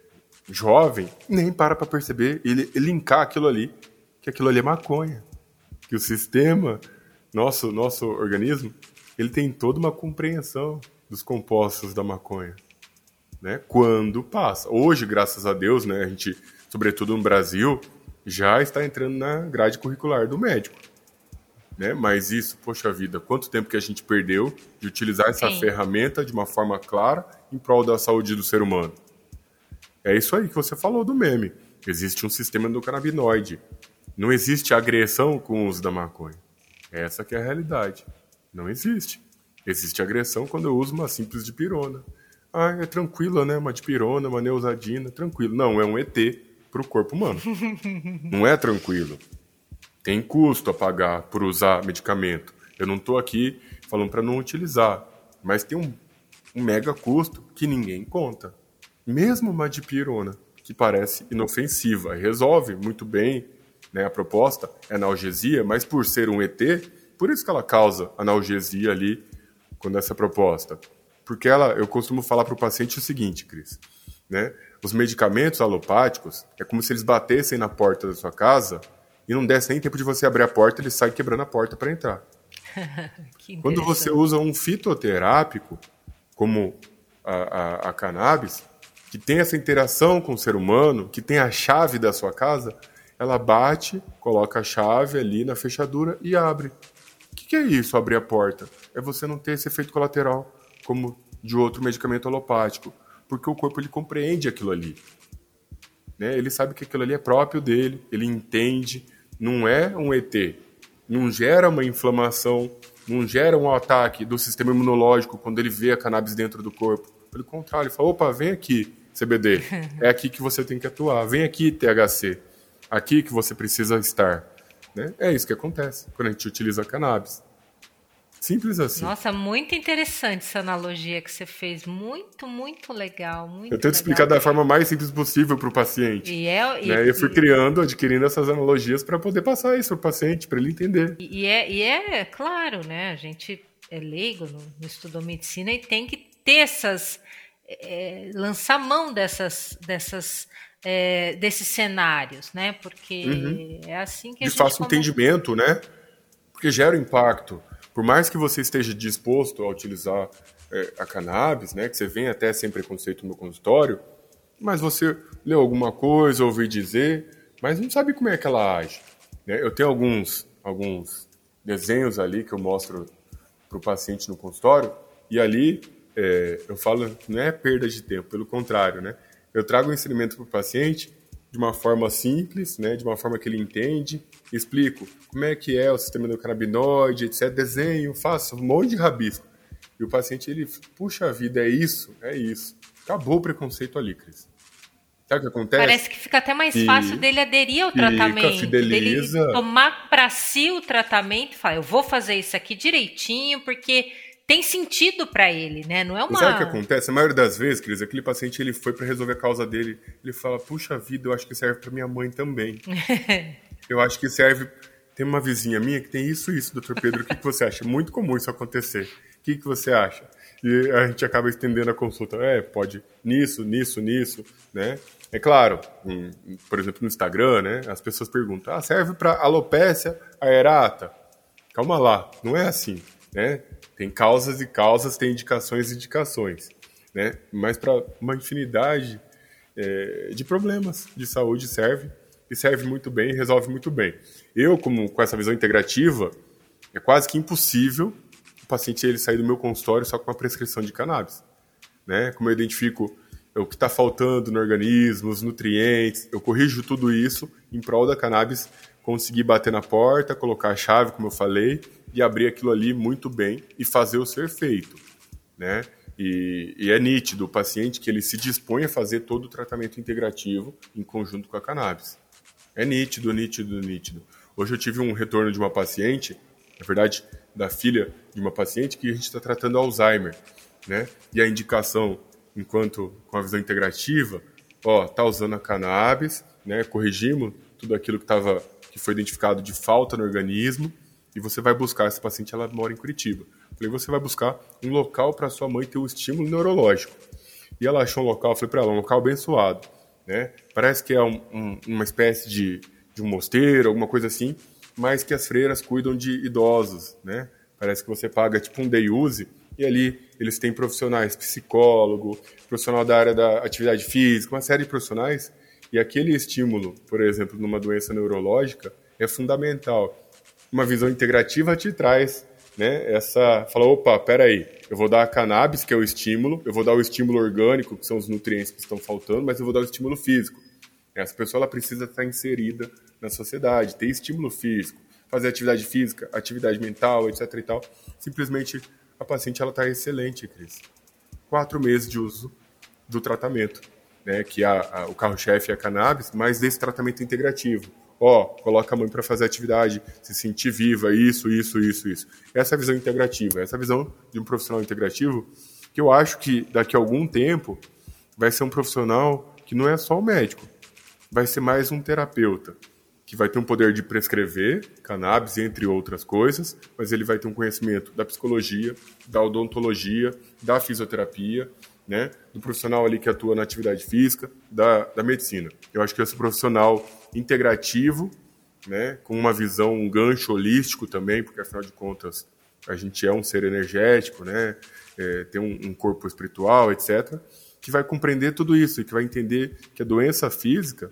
jovem nem para para perceber e linkar aquilo ali, que aquilo ali é maconha. Que o sistema, nosso, nosso organismo, ele tem toda uma compreensão dos compostos da maconha. Né? Quando passa. Hoje, graças a Deus, né, a gente, sobretudo no Brasil, já está entrando na grade curricular do médico. Né? Mas isso, poxa vida, quanto tempo que a gente perdeu de utilizar essa Sim. ferramenta de uma forma clara em prol da saúde do ser humano? É isso aí que você falou do meme. Existe um sistema endocannabinoide. Não existe agressão com o uso da maconha. Essa que é a realidade. Não existe. Existe agressão quando eu uso uma simples dipirona. Ah, é tranquila, né? Uma dipirona, uma neusadina, tranquilo. Não, é um ET para o corpo humano. não é tranquilo. Tem custo a pagar por usar medicamento. Eu não estou aqui falando para não utilizar, mas tem um, um mega custo que ninguém conta. Mesmo uma dipirona, que parece inofensiva, resolve muito bem né, a proposta, é analgesia, mas por ser um ET, por isso que ela causa analgesia ali quando essa proposta. Porque ela, eu costumo falar para o paciente o seguinte, Cris, né? Os medicamentos alopáticos é como se eles batessem na porta da sua casa e não desse nem tempo de você abrir a porta, ele sai quebrando a porta para entrar. Quando você usa um fitoterápico, como a, a, a cannabis, que tem essa interação com o ser humano, que tem a chave da sua casa, ela bate, coloca a chave ali na fechadura e abre. Que é isso, abrir a porta? É você não ter esse efeito colateral, como de outro medicamento alopático, porque o corpo ele compreende aquilo ali. Né? Ele sabe que aquilo ali é próprio dele, ele entende, não é um ET, não gera uma inflamação, não gera um ataque do sistema imunológico quando ele vê a cannabis dentro do corpo. Pelo contrário, ele fala: opa, vem aqui, CBD. É aqui que você tem que atuar. Vem aqui, THC. Aqui que você precisa estar. Né? É isso que acontece quando a gente utiliza cannabis. Simples assim. Nossa, muito interessante essa analogia que você fez. Muito, muito legal. Muito eu tento explicar da forma mais simples possível para o paciente. E é, e, né? eu fui criando, adquirindo essas analogias para poder passar isso para o paciente, para ele entender. E é, e é claro, né? A gente é leigo, no, no estudou medicina e tem que ter essas é, lançar mão dessas, dessas é, desses cenários, né? Porque uhum. é assim que a de gente... Fácil entendimento, né? Porque gera impacto. Por mais que você esteja disposto a utilizar é, a cannabis, né? Que você vem até sem preconceito no consultório, mas você leu alguma coisa, ouviu dizer, mas não sabe como é que ela age. Né? Eu tenho alguns, alguns desenhos ali que eu mostro para o paciente no consultório, e ali é, eu falo que não é perda de tempo, pelo contrário, né? Eu trago o ensinamento para o paciente de uma forma simples, né, de uma forma que ele entende, explico como é que é o sistema endocannabinoide, etc, desenho, faço um monte de rabisco. E o paciente, ele, puxa vida, é isso, é isso. Acabou o preconceito ali, Cris. Sabe o que acontece? Parece que fica até mais fácil dele aderir ao tratamento, fideliza. dele tomar para si o tratamento e falar, eu vou fazer isso aqui direitinho, porque tem sentido para ele, né? Não é uma. Sabe o que acontece? A maioria das vezes, Cris, aquele paciente ele foi para resolver a causa dele, ele fala: puxa vida, eu acho que serve para minha mãe também. eu acho que serve. Tem uma vizinha minha que tem isso, isso, doutor Pedro. O que, que você acha? Muito comum isso acontecer. O que, que você acha? E a gente acaba estendendo a consulta. É, pode nisso, nisso, nisso, né? É claro, por exemplo, no Instagram, né? As pessoas perguntam: ah, serve para alopécia aerata? Calma lá, não é assim, né? Tem causas e causas, tem indicações e indicações, né? Mas para uma infinidade é, de problemas de saúde serve e serve muito bem, resolve muito bem. Eu, como com essa visão integrativa, é quase que impossível o paciente ele sair do meu consultório só com uma prescrição de cannabis, né? Como eu identifico o que está faltando no organismo, os nutrientes, eu corrijo tudo isso em prol da cannabis conseguir bater na porta, colocar a chave, como eu falei, e abrir aquilo ali muito bem e fazer o ser feito, né? E, e, é nítido o paciente que ele se dispõe a fazer todo o tratamento integrativo em conjunto com a cannabis. É nítido, nítido, nítido. Hoje eu tive um retorno de uma paciente, na verdade, da filha de uma paciente que a gente está tratando Alzheimer, né? E a indicação enquanto com a visão integrativa, ó, tá usando a cannabis, né? Corrigimos tudo aquilo que estava que foi identificado de falta no organismo e você vai buscar essa paciente, ela mora em Curitiba. Falei, você vai buscar um local para sua mãe ter um estímulo neurológico. E ela achou um local, falei para ela, um local abençoado, né? Parece que é um, um, uma espécie de, de um mosteiro, alguma coisa assim, mas que as freiras cuidam de idosos, né? Parece que você paga tipo um day use e ali eles têm profissionais, psicólogo, profissional da área da atividade física, uma série de profissionais. E aquele estímulo, por exemplo, numa doença neurológica, é fundamental. Uma visão integrativa te traz né, essa. Fala, opa, peraí, eu vou dar a cannabis, que é o estímulo, eu vou dar o estímulo orgânico, que são os nutrientes que estão faltando, mas eu vou dar o estímulo físico. Essa pessoa ela precisa estar inserida na sociedade, ter estímulo físico, fazer atividade física, atividade mental, etc. e tal. Simplesmente a paciente ela está excelente, Cris. Quatro meses de uso do tratamento, né, que a, a, o carro-chefe é a cannabis, mas desse tratamento integrativo. Ó, coloca a mãe para fazer atividade, se sentir viva, isso, isso, isso, isso. Essa é a visão integrativa, essa é a visão de um profissional integrativo que eu acho que daqui a algum tempo vai ser um profissional que não é só o médico, vai ser mais um terapeuta, que vai ter um poder de prescrever cannabis, entre outras coisas, mas ele vai ter um conhecimento da psicologia, da odontologia, da fisioterapia, né, do profissional ali que atua na atividade física, da, da medicina. Eu acho que esse profissional integrativo, né, com uma visão, um gancho holístico também, porque afinal de contas a gente é um ser energético, né, é, tem um, um corpo espiritual, etc., que vai compreender tudo isso e que vai entender que a doença física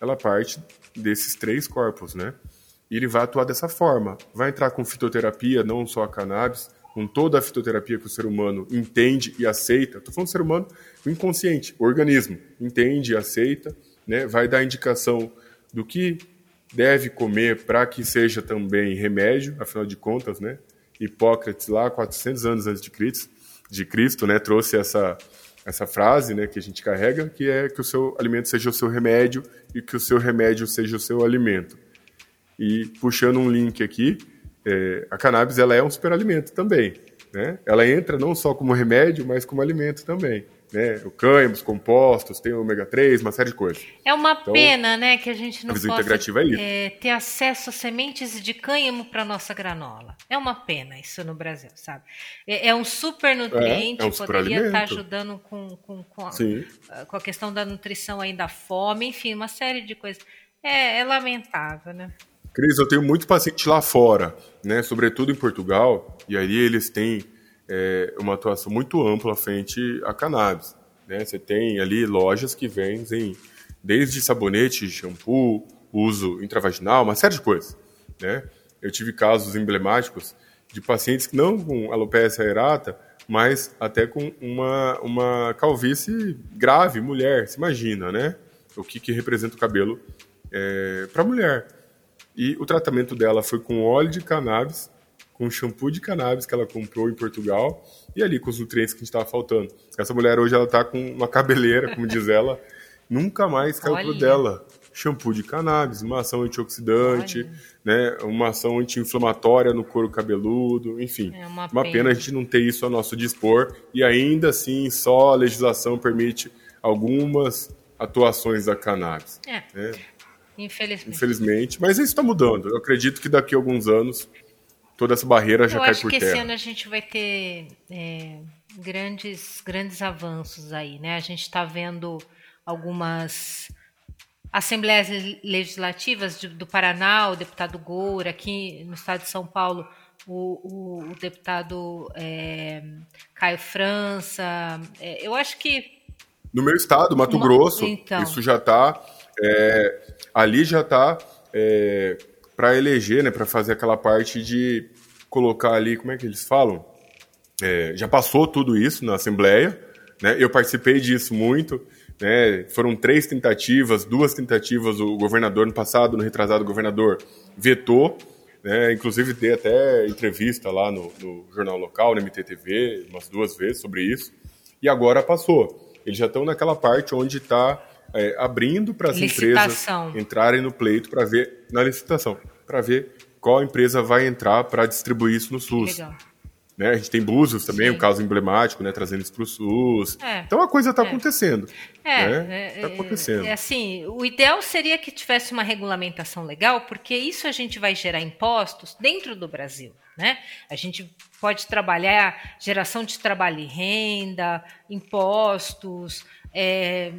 ela parte desses três corpos, né? E ele vai atuar dessa forma. Vai entrar com fitoterapia, não só a cannabis, com toda a fitoterapia que o ser humano entende e aceita. Estou falando do ser humano, o inconsciente, o organismo, entende e aceita, né? Vai dar indicação do que deve comer para que seja também remédio, afinal de contas, né? Hipócrates lá, 400 anos antes de Cristo, de Cristo, né, trouxe essa essa frase, né, que a gente carrega, que é que o seu alimento seja o seu remédio e que o seu remédio seja o seu alimento. E puxando um link aqui, é, a cannabis ela é um superalimento também, né? Ela entra não só como remédio, mas como alimento também. Né? O cânhamo, compostos, tem o ômega 3, uma série de coisas. É uma então, pena, né, que a gente não possa é é, ter acesso a sementes de cânhamo para nossa granola. É uma pena isso no Brasil, sabe? É, é um super nutriente, é, é um poderia estar tá ajudando com, com, com, a, com a questão da nutrição aí da fome, enfim, uma série de coisas. É, é lamentável, né? Cris, eu tenho muito paciente lá fora, né, sobretudo em Portugal, e aí eles têm é, uma atuação muito ampla frente a cannabis. Né? Você tem ali lojas que vendem desde sabonete, shampoo, uso intravaginal, uma série de coisas. Né? Eu tive casos emblemáticos de pacientes que não com alopecia aerata, mas até com uma, uma calvície grave, mulher, se imagina, né? O que, que representa o cabelo é, para mulher. E o tratamento dela foi com óleo de cannabis com shampoo de cannabis que ela comprou em Portugal e ali com os nutrientes que a gente estava faltando. Essa mulher hoje ela está com uma cabeleira, como diz ela, nunca mais caiu pro dela. Shampoo de cannabis, uma ação antioxidante, né, uma ação anti-inflamatória no couro cabeludo, enfim. É uma, uma pena. pena a gente não ter isso a nosso dispor e ainda assim só a legislação permite algumas atuações da cannabis. É. Né? Infelizmente. Infelizmente. Mas isso está mudando. Eu acredito que daqui a alguns anos toda essa barreira já Eu cai por terra. Eu acho que esse ano a gente vai ter é, grandes, grandes avanços aí, né? A gente está vendo algumas assembleias legislativas do Paraná, o deputado Goura, aqui no estado de São Paulo, o, o, o deputado é, Caio França. É, eu acho que. No meu estado, Mato uma, Grosso, então, isso já está. É, ali já está é, para eleger, né, para fazer aquela parte de colocar ali, como é que eles falam? É, já passou tudo isso na Assembleia, né? Eu participei disso muito, né? Foram três tentativas, duas tentativas o governador no passado, no retrasado o governador vetou, né? Inclusive dei até entrevista lá no, no jornal local, no MTTV, umas duas vezes sobre isso. E agora passou. Eles já estão naquela parte onde está é, abrindo para as empresas entrarem no pleito para ver na licitação, para ver qual empresa vai entrar para distribuir isso no SUS. Legal. Né? A gente tem Búzios também, Sim. um caso emblemático, né? trazendo isso para o SUS. É. Então a coisa está é. acontecendo. É, né? é, tá acontecendo. É, assim, o ideal seria que tivesse uma regulamentação legal, porque isso a gente vai gerar impostos dentro do Brasil. Né? A gente pode trabalhar geração de trabalho e renda, impostos, é,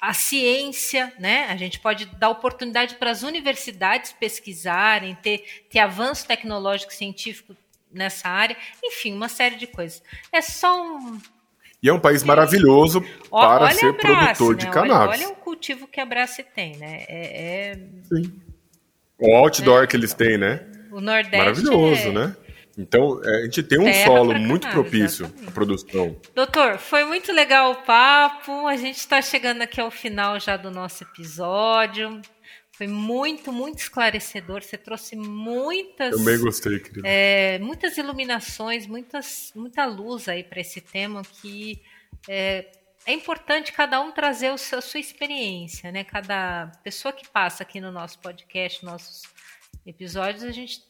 a, ciência, né? A gente pode dar oportunidade para as universidades pesquisarem, ter, ter avanço tecnológico científico nessa área, enfim, uma série de coisas. É só um. E é um país maravilhoso para olha ser produtor de né? cannabis. Olha, olha, o cultivo que a Brace tem, né? É, é... Sim. O outdoor é. que eles têm, né? O Nordeste. Maravilhoso, é... né? Então, é, a gente tem um Terra solo muito propício à produção. Doutor, foi muito legal o papo. A gente está chegando aqui ao final já do nosso episódio. Foi muito, muito esclarecedor. Você trouxe muitas. Também gostei, querido. É, muitas iluminações, muitas, muita luz aí para esse tema que é, é, importante cada um trazer seu, a sua experiência, né? Cada pessoa que passa aqui no nosso podcast, nossos episódios, a gente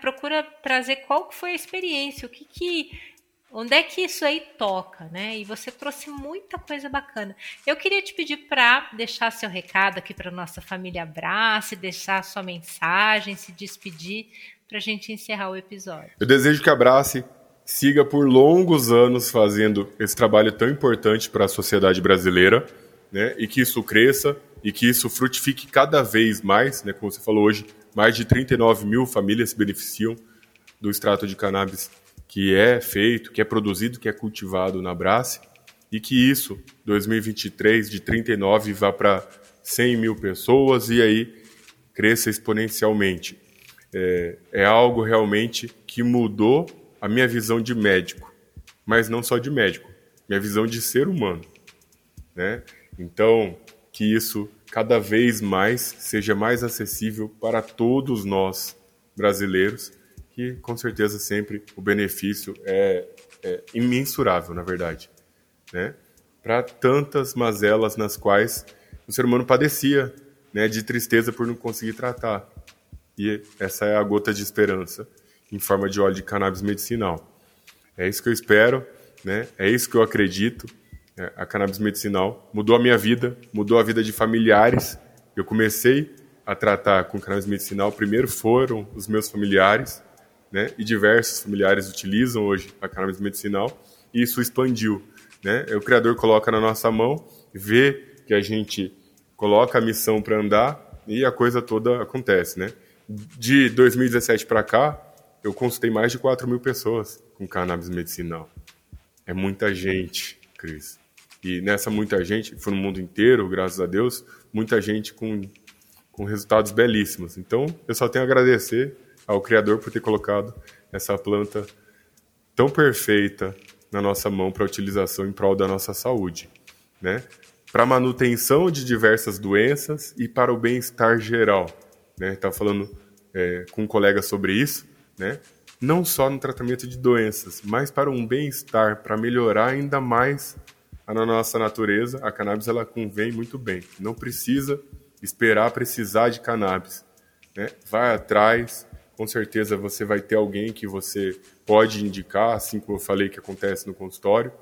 procura trazer qual foi a experiência, o que que onde é que isso aí toca, né? E você trouxe muita coisa bacana. Eu queria te pedir para deixar seu recado aqui para nossa família Abrace, deixar sua mensagem, se despedir para a gente encerrar o episódio. Eu desejo que Abrace siga por longos anos fazendo esse trabalho tão importante para a sociedade brasileira, né? E que isso cresça e que isso frutifique cada vez mais, né? Como você falou hoje, mais de 39 mil famílias se beneficiam do extrato de cannabis que é feito, que é produzido, que é cultivado na Brace, e que isso, 2023, de 39 vá para 100 mil pessoas e aí cresça exponencialmente. É, é algo realmente que mudou a minha visão de médico, mas não só de médico, minha visão de ser humano. Né? Então, que isso cada vez mais seja mais acessível para todos nós brasileiros, que com certeza sempre o benefício é, é imensurável, na verdade, né? Para tantas mazelas nas quais o ser humano padecia, né, de tristeza por não conseguir tratar. E essa é a gota de esperança em forma de óleo de cannabis medicinal. É isso que eu espero, né? É isso que eu acredito a cannabis medicinal. Mudou a minha vida, mudou a vida de familiares. Eu comecei a tratar com cannabis medicinal. Primeiro foram os meus familiares, né? E diversos familiares utilizam hoje a cannabis medicinal. E isso expandiu, né? O criador coloca na nossa mão, vê que a gente coloca a missão para andar e a coisa toda acontece, né? De 2017 para cá, eu consultei mais de 4 mil pessoas com cannabis medicinal. É muita gente, Cris. E nessa muita gente, foi no mundo inteiro, graças a Deus, muita gente com, com resultados belíssimos. Então, eu só tenho a agradecer ao Criador por ter colocado essa planta tão perfeita na nossa mão para utilização em prol da nossa saúde, né? Para manutenção de diversas doenças e para o bem-estar geral, né? Estava falando é, com um colega sobre isso, né? Não só no tratamento de doenças, mas para um bem-estar, para melhorar ainda mais na nossa natureza, a cannabis ela convém muito bem. Não precisa esperar precisar de cannabis. Né? Vai atrás, com certeza você vai ter alguém que você pode indicar, assim como eu falei que acontece no consultório.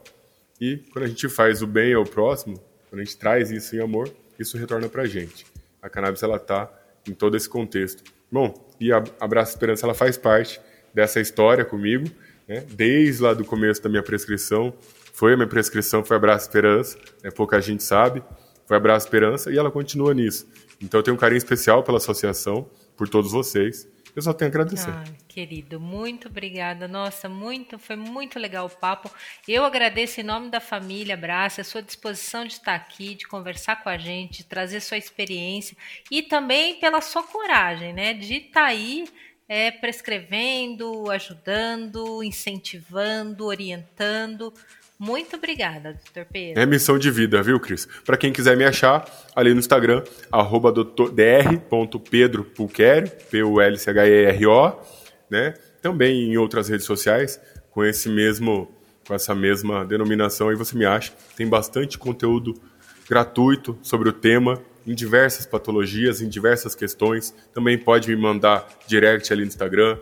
E quando a gente faz o bem ao próximo, quando a gente traz isso em amor, isso retorna para a gente. A cannabis ela está em todo esse contexto. Bom, e a Abraço Esperança ela faz parte dessa história comigo, né? desde lá do começo da minha prescrição, foi a minha prescrição, foi Abraço Esperança, né? pouca gente sabe, foi Abraço Esperança e ela continua nisso. Então eu tenho um carinho especial pela associação, por todos vocês. Eu só tenho a agradecer. Ah, querido, muito obrigada. Nossa, muito, foi muito legal o papo. Eu agradeço em nome da família Abraço, a sua disposição de estar aqui, de conversar com a gente, de trazer sua experiência e também pela sua coragem, né, de estar aí é, prescrevendo, ajudando, incentivando, orientando. Muito obrigada, doutor Pedro. É missão de vida, viu, Cris? Para quem quiser me achar, ali no Instagram, arroba dr.pedropulquerio, P-U-L-C-H-E-R-O, né? Também em outras redes sociais, com esse mesmo, com essa mesma denominação, aí você me acha. Tem bastante conteúdo gratuito sobre o tema, em diversas patologias, em diversas questões. Também pode me mandar direct ali no Instagram.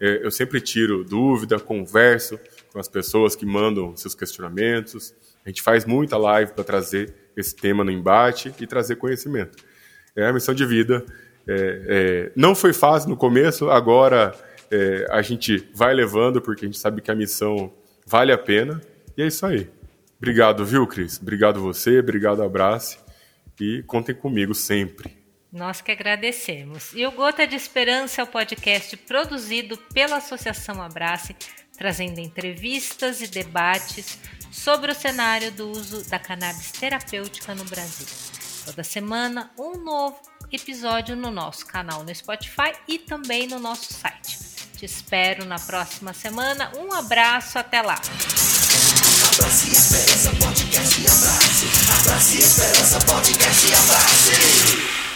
É, eu sempre tiro dúvida, converso com as pessoas que mandam seus questionamentos. A gente faz muita live para trazer esse tema no embate e trazer conhecimento. É a missão de vida. É, é, não foi fácil no começo, agora é, a gente vai levando, porque a gente sabe que a missão vale a pena. E é isso aí. Obrigado, viu, Cris? Obrigado você, obrigado, abraço. E contem comigo sempre. Nós que agradecemos. E o Gota de Esperança é o podcast produzido pela Associação Abrace trazendo entrevistas e debates sobre o cenário do uso da cannabis terapêutica no Brasil. Toda semana, um novo episódio no nosso canal no Spotify e também no nosso site. Te espero na próxima semana. Um abraço, até lá! E esperança, podcast, e esperança, podcast, abraço.